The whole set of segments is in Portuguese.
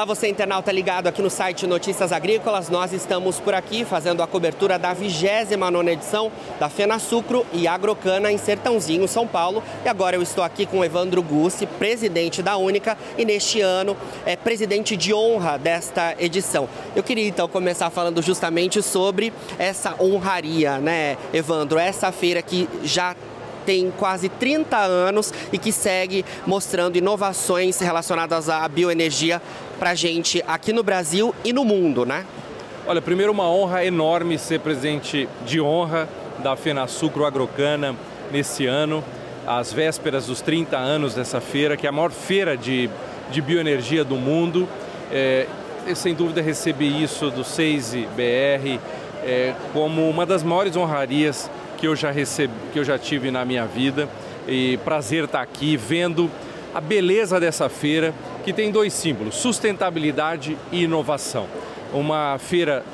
Olá, você internauta ligado aqui no site Notícias Agrícolas. Nós estamos por aqui fazendo a cobertura da 29 edição da Fena Sucro e Agrocana em Sertãozinho, São Paulo. E agora eu estou aqui com Evandro Gussi, presidente da Única e neste ano é presidente de honra desta edição. Eu queria então começar falando justamente sobre essa honraria, né, Evandro? Essa feira que já tem quase 30 anos e que segue mostrando inovações relacionadas à bioenergia para a gente aqui no Brasil e no mundo, né? Olha, primeiro uma honra enorme ser presidente de honra da FenaSucro Agrocana nesse ano, às vésperas dos 30 anos dessa feira, que é a maior feira de, de bioenergia do mundo. É, sem dúvida recebi isso do SEISE BR é, como uma das maiores honrarias que eu já recebi, que eu já tive na minha vida. E prazer estar aqui vendo a beleza dessa feira, que tem dois símbolos: sustentabilidade e inovação. Uma feira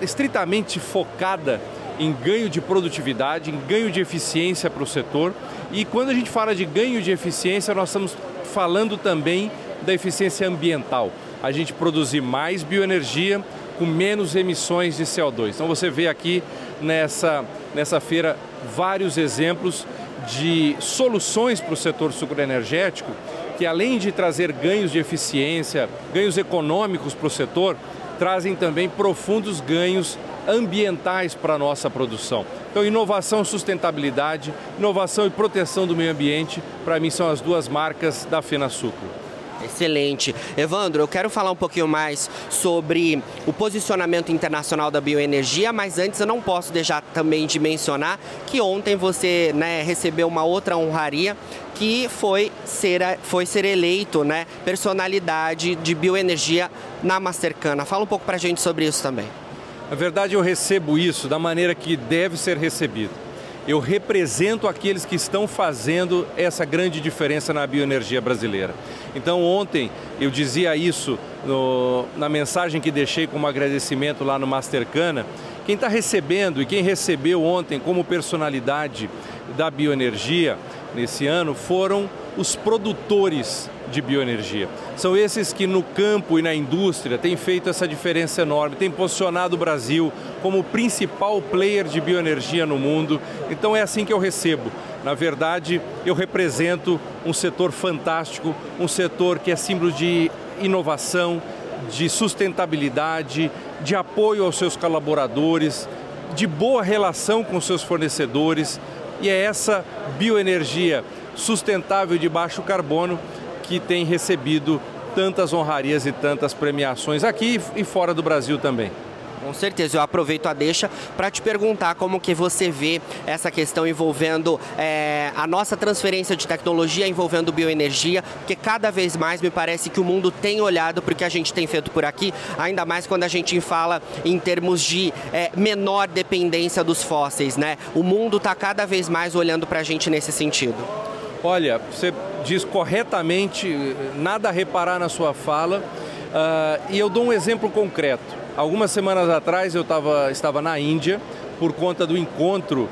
estritamente focada em ganho de produtividade, em ganho de eficiência para o setor. E quando a gente fala de ganho de eficiência, nós estamos falando também da eficiência ambiental. A gente produzir mais bioenergia com menos emissões de CO2. Então você vê aqui nessa, nessa feira vários exemplos de soluções para o setor sucroenergético que além de trazer ganhos de eficiência, ganhos econômicos para o setor, trazem também profundos ganhos ambientais para a nossa produção. Então, inovação, sustentabilidade, inovação e proteção do meio ambiente, para mim são as duas marcas da FenaSucro. Excelente. Evandro, eu quero falar um pouquinho mais sobre o posicionamento internacional da bioenergia, mas antes eu não posso deixar também de mencionar que ontem você né, recebeu uma outra honraria que foi ser, foi ser eleito né, personalidade de bioenergia na Mastercana. Fala um pouco para a gente sobre isso também. Na verdade, eu recebo isso da maneira que deve ser recebido. Eu represento aqueles que estão fazendo essa grande diferença na bioenergia brasileira. Então, ontem eu dizia isso no, na mensagem que deixei como agradecimento lá no Mastercana. Quem está recebendo e quem recebeu ontem como personalidade da bioenergia nesse ano foram os produtores de bioenergia. São esses que no campo e na indústria têm feito essa diferença enorme, têm posicionado o Brasil como o principal player de bioenergia no mundo. Então é assim que eu recebo. Na verdade, eu represento um setor fantástico, um setor que é símbolo de inovação, de sustentabilidade, de apoio aos seus colaboradores, de boa relação com seus fornecedores. E é essa bioenergia sustentável de baixo carbono que tem recebido tantas honrarias e tantas premiações aqui e fora do Brasil também. Com certeza, eu aproveito a deixa para te perguntar como que você vê essa questão envolvendo é, a nossa transferência de tecnologia envolvendo bioenergia, porque cada vez mais me parece que o mundo tem olhado para o que a gente tem feito por aqui, ainda mais quando a gente fala em termos de é, menor dependência dos fósseis, né? O mundo está cada vez mais olhando para a gente nesse sentido. Olha, você diz corretamente, nada a reparar na sua fala, uh, e eu dou um exemplo concreto. Algumas semanas atrás eu tava, estava na Índia por conta do encontro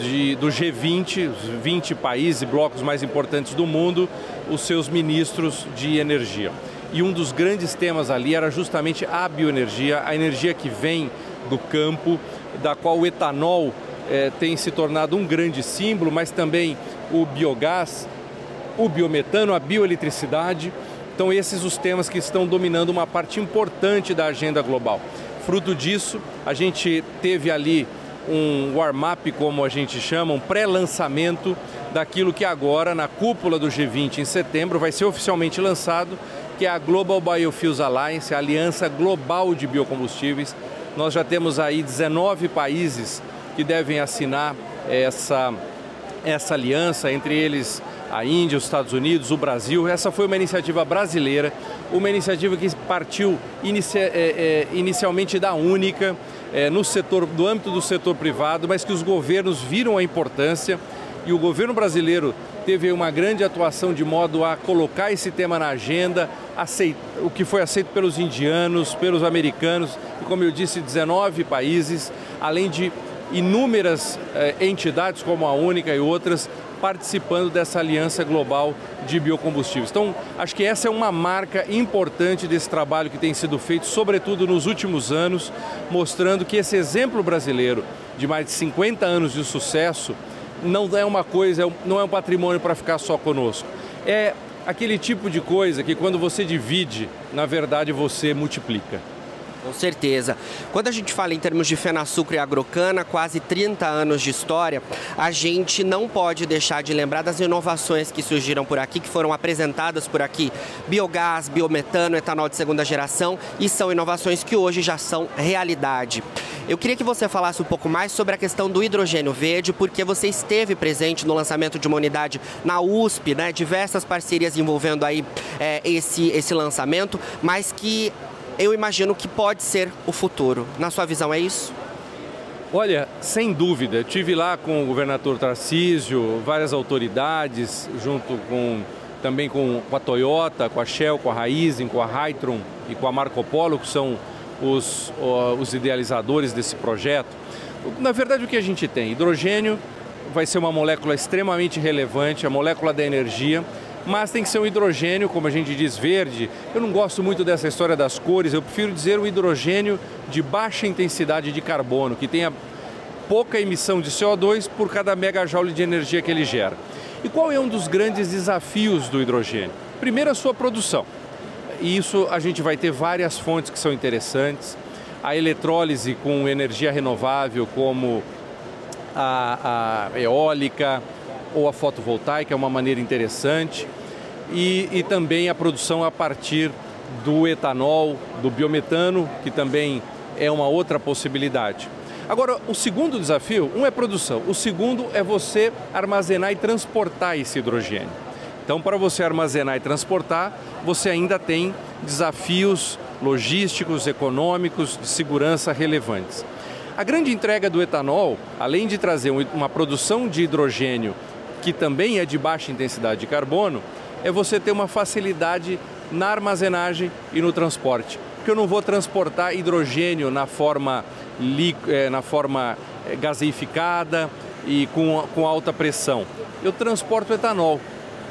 de, do G20, os 20 países e blocos mais importantes do mundo, os seus ministros de energia. E um dos grandes temas ali era justamente a bioenergia, a energia que vem do campo, da qual o etanol eh, tem se tornado um grande símbolo, mas também o biogás, o biometano, a bioeletricidade. Então, esses os temas que estão dominando uma parte importante da agenda global. Fruto disso, a gente teve ali um warm-up, como a gente chama, um pré-lançamento daquilo que agora, na cúpula do G20 em setembro, vai ser oficialmente lançado, que é a Global Biofuels Alliance, a Aliança Global de Biocombustíveis. Nós já temos aí 19 países que devem assinar essa, essa aliança, entre eles a Índia, os Estados Unidos, o Brasil. Essa foi uma iniciativa brasileira, uma iniciativa que partiu inicia, é, é, inicialmente da Única, é, no setor, do âmbito do setor privado, mas que os governos viram a importância e o governo brasileiro teve uma grande atuação de modo a colocar esse tema na agenda, aceit, o que foi aceito pelos indianos, pelos americanos e, como eu disse, 19 países, além de inúmeras eh, entidades como a Única e outras participando dessa aliança global de biocombustíveis. Então, acho que essa é uma marca importante desse trabalho que tem sido feito, sobretudo nos últimos anos, mostrando que esse exemplo brasileiro de mais de 50 anos de sucesso não é uma coisa, não é um patrimônio para ficar só conosco. É aquele tipo de coisa que quando você divide, na verdade você multiplica. Com certeza. Quando a gente fala em termos de fena-sucro e agrocana, quase 30 anos de história, a gente não pode deixar de lembrar das inovações que surgiram por aqui, que foram apresentadas por aqui. Biogás, biometano, etanol de segunda geração e são inovações que hoje já são realidade. Eu queria que você falasse um pouco mais sobre a questão do hidrogênio verde, porque você esteve presente no lançamento de uma unidade na USP, né? Diversas parcerias envolvendo aí é, esse, esse lançamento, mas que eu imagino que pode ser o futuro. Na sua visão, é isso? Olha, sem dúvida. Tive lá com o governador Tarcísio, várias autoridades, junto com também com a Toyota, com a Shell, com a Raizen, com a Hytron e com a Marco Polo, que são os, os idealizadores desse projeto. Na verdade, o que a gente tem? Hidrogênio vai ser uma molécula extremamente relevante, a molécula da energia, mas tem que ser um hidrogênio, como a gente diz, verde. Eu não gosto muito dessa história das cores, eu prefiro dizer um hidrogênio de baixa intensidade de carbono, que tenha pouca emissão de CO2 por cada megajoule de energia que ele gera. E qual é um dos grandes desafios do hidrogênio? Primeiro, a sua produção. E isso a gente vai ter várias fontes que são interessantes. A eletrólise com energia renovável, como a, a eólica, ou a fotovoltaica é uma maneira interessante. E, e também a produção a partir do etanol, do biometano, que também é uma outra possibilidade. Agora, o segundo desafio, um é produção, o segundo é você armazenar e transportar esse hidrogênio. Então, para você armazenar e transportar, você ainda tem desafios logísticos, econômicos, de segurança relevantes. A grande entrega do etanol, além de trazer uma produção de hidrogênio que também é de baixa intensidade de carbono, é você ter uma facilidade na armazenagem e no transporte. Porque eu não vou transportar hidrogênio na forma, eh, na forma eh, gaseificada e com, com alta pressão. Eu transporto etanol,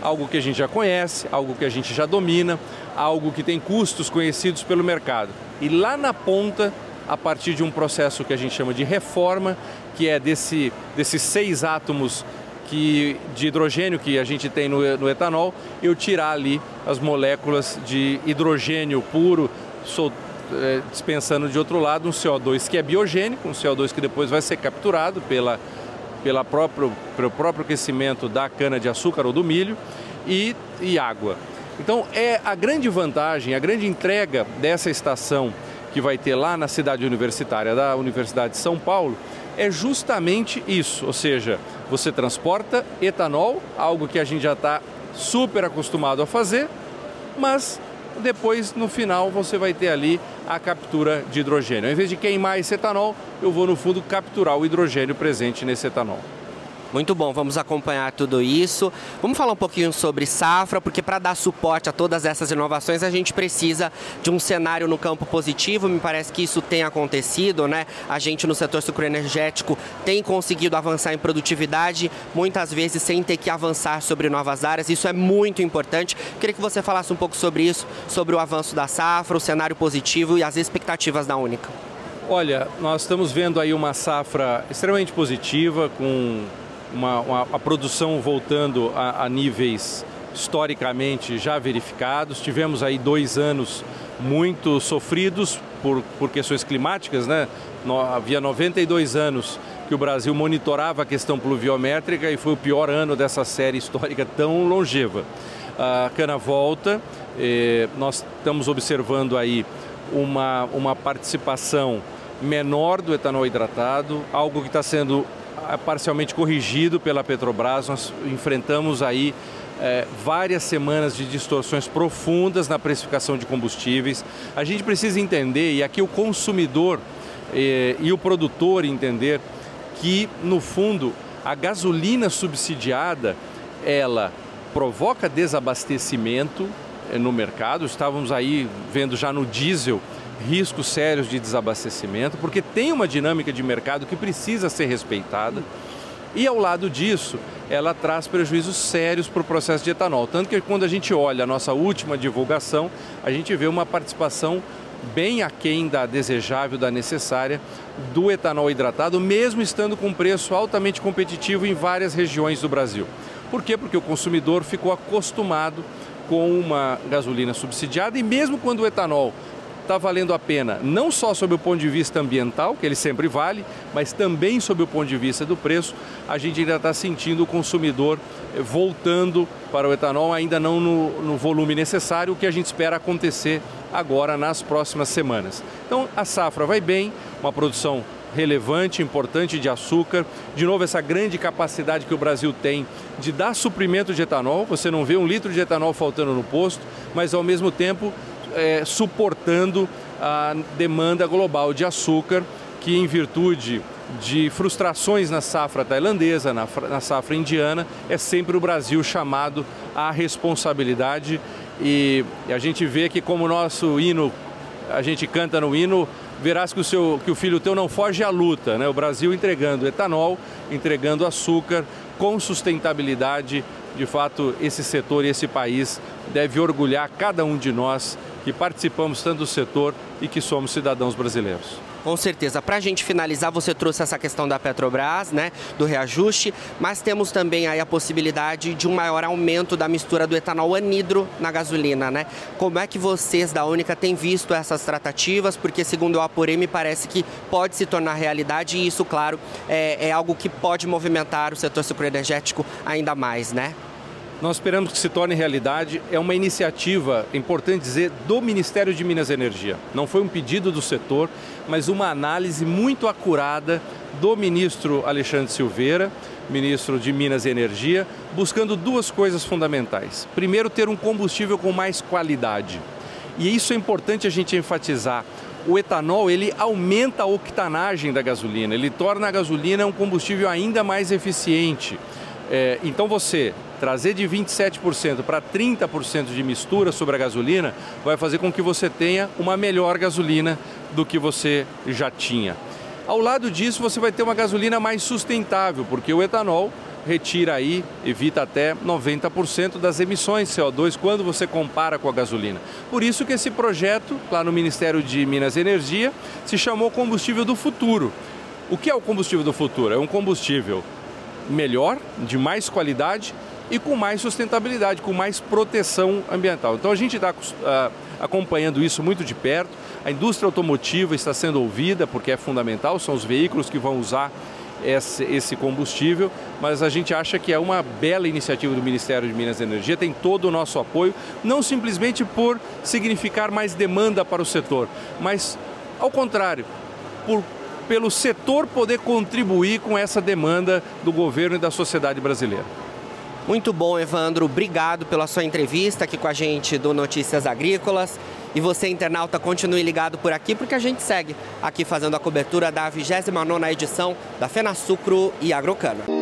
algo que a gente já conhece, algo que a gente já domina, algo que tem custos conhecidos pelo mercado. E lá na ponta, a partir de um processo que a gente chama de reforma, que é desse, desses seis átomos que, de hidrogênio que a gente tem no, no etanol, eu tirar ali as moléculas de hidrogênio puro, sol, é, dispensando de outro lado um CO2 que é biogênico, um CO2 que depois vai ser capturado pela, pela próprio, pelo próprio aquecimento da cana-de-açúcar ou do milho e, e água. Então é a grande vantagem, a grande entrega dessa estação que vai ter lá na cidade universitária da Universidade de São Paulo é justamente isso, ou seja, você transporta etanol, algo que a gente já está super acostumado a fazer, mas depois no final você vai ter ali a captura de hidrogênio. Ao invés de queimar esse etanol, eu vou no fundo capturar o hidrogênio presente nesse etanol. Muito bom, vamos acompanhar tudo isso. Vamos falar um pouquinho sobre safra, porque para dar suporte a todas essas inovações a gente precisa de um cenário no campo positivo. Me parece que isso tem acontecido, né? A gente no setor sucroenergético tem conseguido avançar em produtividade, muitas vezes sem ter que avançar sobre novas áreas. Isso é muito importante. Queria que você falasse um pouco sobre isso, sobre o avanço da safra, o cenário positivo e as expectativas da Única. Olha, nós estamos vendo aí uma safra extremamente positiva, com uma, uma, a produção voltando a, a níveis historicamente já verificados. Tivemos aí dois anos muito sofridos por, por questões climáticas, né? No, havia 92 anos que o Brasil monitorava a questão pluviométrica e foi o pior ano dessa série histórica tão longeva. A cana volta, eh, nós estamos observando aí uma, uma participação menor do etanol hidratado, algo que está sendo parcialmente corrigido pela Petrobras. Nós enfrentamos aí é, várias semanas de distorções profundas na precificação de combustíveis. A gente precisa entender, e aqui o consumidor é, e o produtor entender, que no fundo a gasolina subsidiada ela provoca desabastecimento é, no mercado. Estávamos aí vendo já no diesel riscos sérios de desabastecimento, porque tem uma dinâmica de mercado que precisa ser respeitada. E ao lado disso, ela traz prejuízos sérios para o processo de etanol. Tanto que quando a gente olha a nossa última divulgação, a gente vê uma participação bem aquém da desejável, da necessária, do etanol hidratado, mesmo estando com preço altamente competitivo em várias regiões do Brasil. Por quê? Porque o consumidor ficou acostumado com uma gasolina subsidiada e mesmo quando o etanol está valendo a pena, não só sob o ponto de vista ambiental, que ele sempre vale, mas também sob o ponto de vista do preço, a gente ainda está sentindo o consumidor eh, voltando para o etanol, ainda não no, no volume necessário, o que a gente espera acontecer agora nas próximas semanas. Então a safra vai bem, uma produção relevante, importante de açúcar. De novo, essa grande capacidade que o Brasil tem de dar suprimento de etanol. Você não vê um litro de etanol faltando no posto, mas ao mesmo tempo é, suportando a demanda global de açúcar, que em virtude de frustrações na safra tailandesa, na, na safra indiana, é sempre o Brasil chamado à responsabilidade. E, a gente vê que como o nosso hino, a gente canta no hino, verás que o, seu, que o filho teu não foge à luta. Né? O Brasil entregando etanol, entregando açúcar com sustentabilidade. De fato, esse setor e esse país deve orgulhar cada um de nós que participamos tanto do setor e que somos cidadãos brasileiros. Com certeza. Para a gente finalizar, você trouxe essa questão da Petrobras, né, do reajuste, mas temos também aí a possibilidade de um maior aumento da mistura do etanol anidro na gasolina, né? Como é que vocês da Única têm visto essas tratativas? Porque segundo o apurei, me parece que pode se tornar realidade e isso, claro, é, é algo que pode movimentar o setor sucroenergético ainda mais, né? Nós esperamos que se torne realidade. É uma iniciativa, é importante dizer, do Ministério de Minas e Energia. Não foi um pedido do setor, mas uma análise muito acurada do ministro Alexandre Silveira, ministro de Minas e Energia, buscando duas coisas fundamentais. Primeiro, ter um combustível com mais qualidade. E isso é importante a gente enfatizar. O etanol ele aumenta a octanagem da gasolina, ele torna a gasolina um combustível ainda mais eficiente. É, então você trazer de 27% para 30% de mistura sobre a gasolina vai fazer com que você tenha uma melhor gasolina do que você já tinha. Ao lado disso, você vai ter uma gasolina mais sustentável, porque o etanol retira aí, evita até 90% das emissões de CO2 quando você compara com a gasolina. Por isso que esse projeto, lá no Ministério de Minas e Energia, se chamou combustível do futuro. O que é o combustível do futuro? É um combustível melhor, de mais qualidade, e com mais sustentabilidade, com mais proteção ambiental. Então a gente está uh, acompanhando isso muito de perto. A indústria automotiva está sendo ouvida porque é fundamental, são os veículos que vão usar esse, esse, combustível, mas a gente acha que é uma bela iniciativa do Ministério de Minas e Energia, tem todo o nosso apoio, não simplesmente por significar mais demanda para o setor, mas ao contrário, por, pelo setor poder contribuir com essa demanda do governo e da sociedade brasileira. Muito bom, Evandro. Obrigado pela sua entrevista aqui com a gente do Notícias Agrícolas. E você, internauta, continue ligado por aqui, porque a gente segue aqui fazendo a cobertura da 29ª edição da Fena Sucro e Agrocana.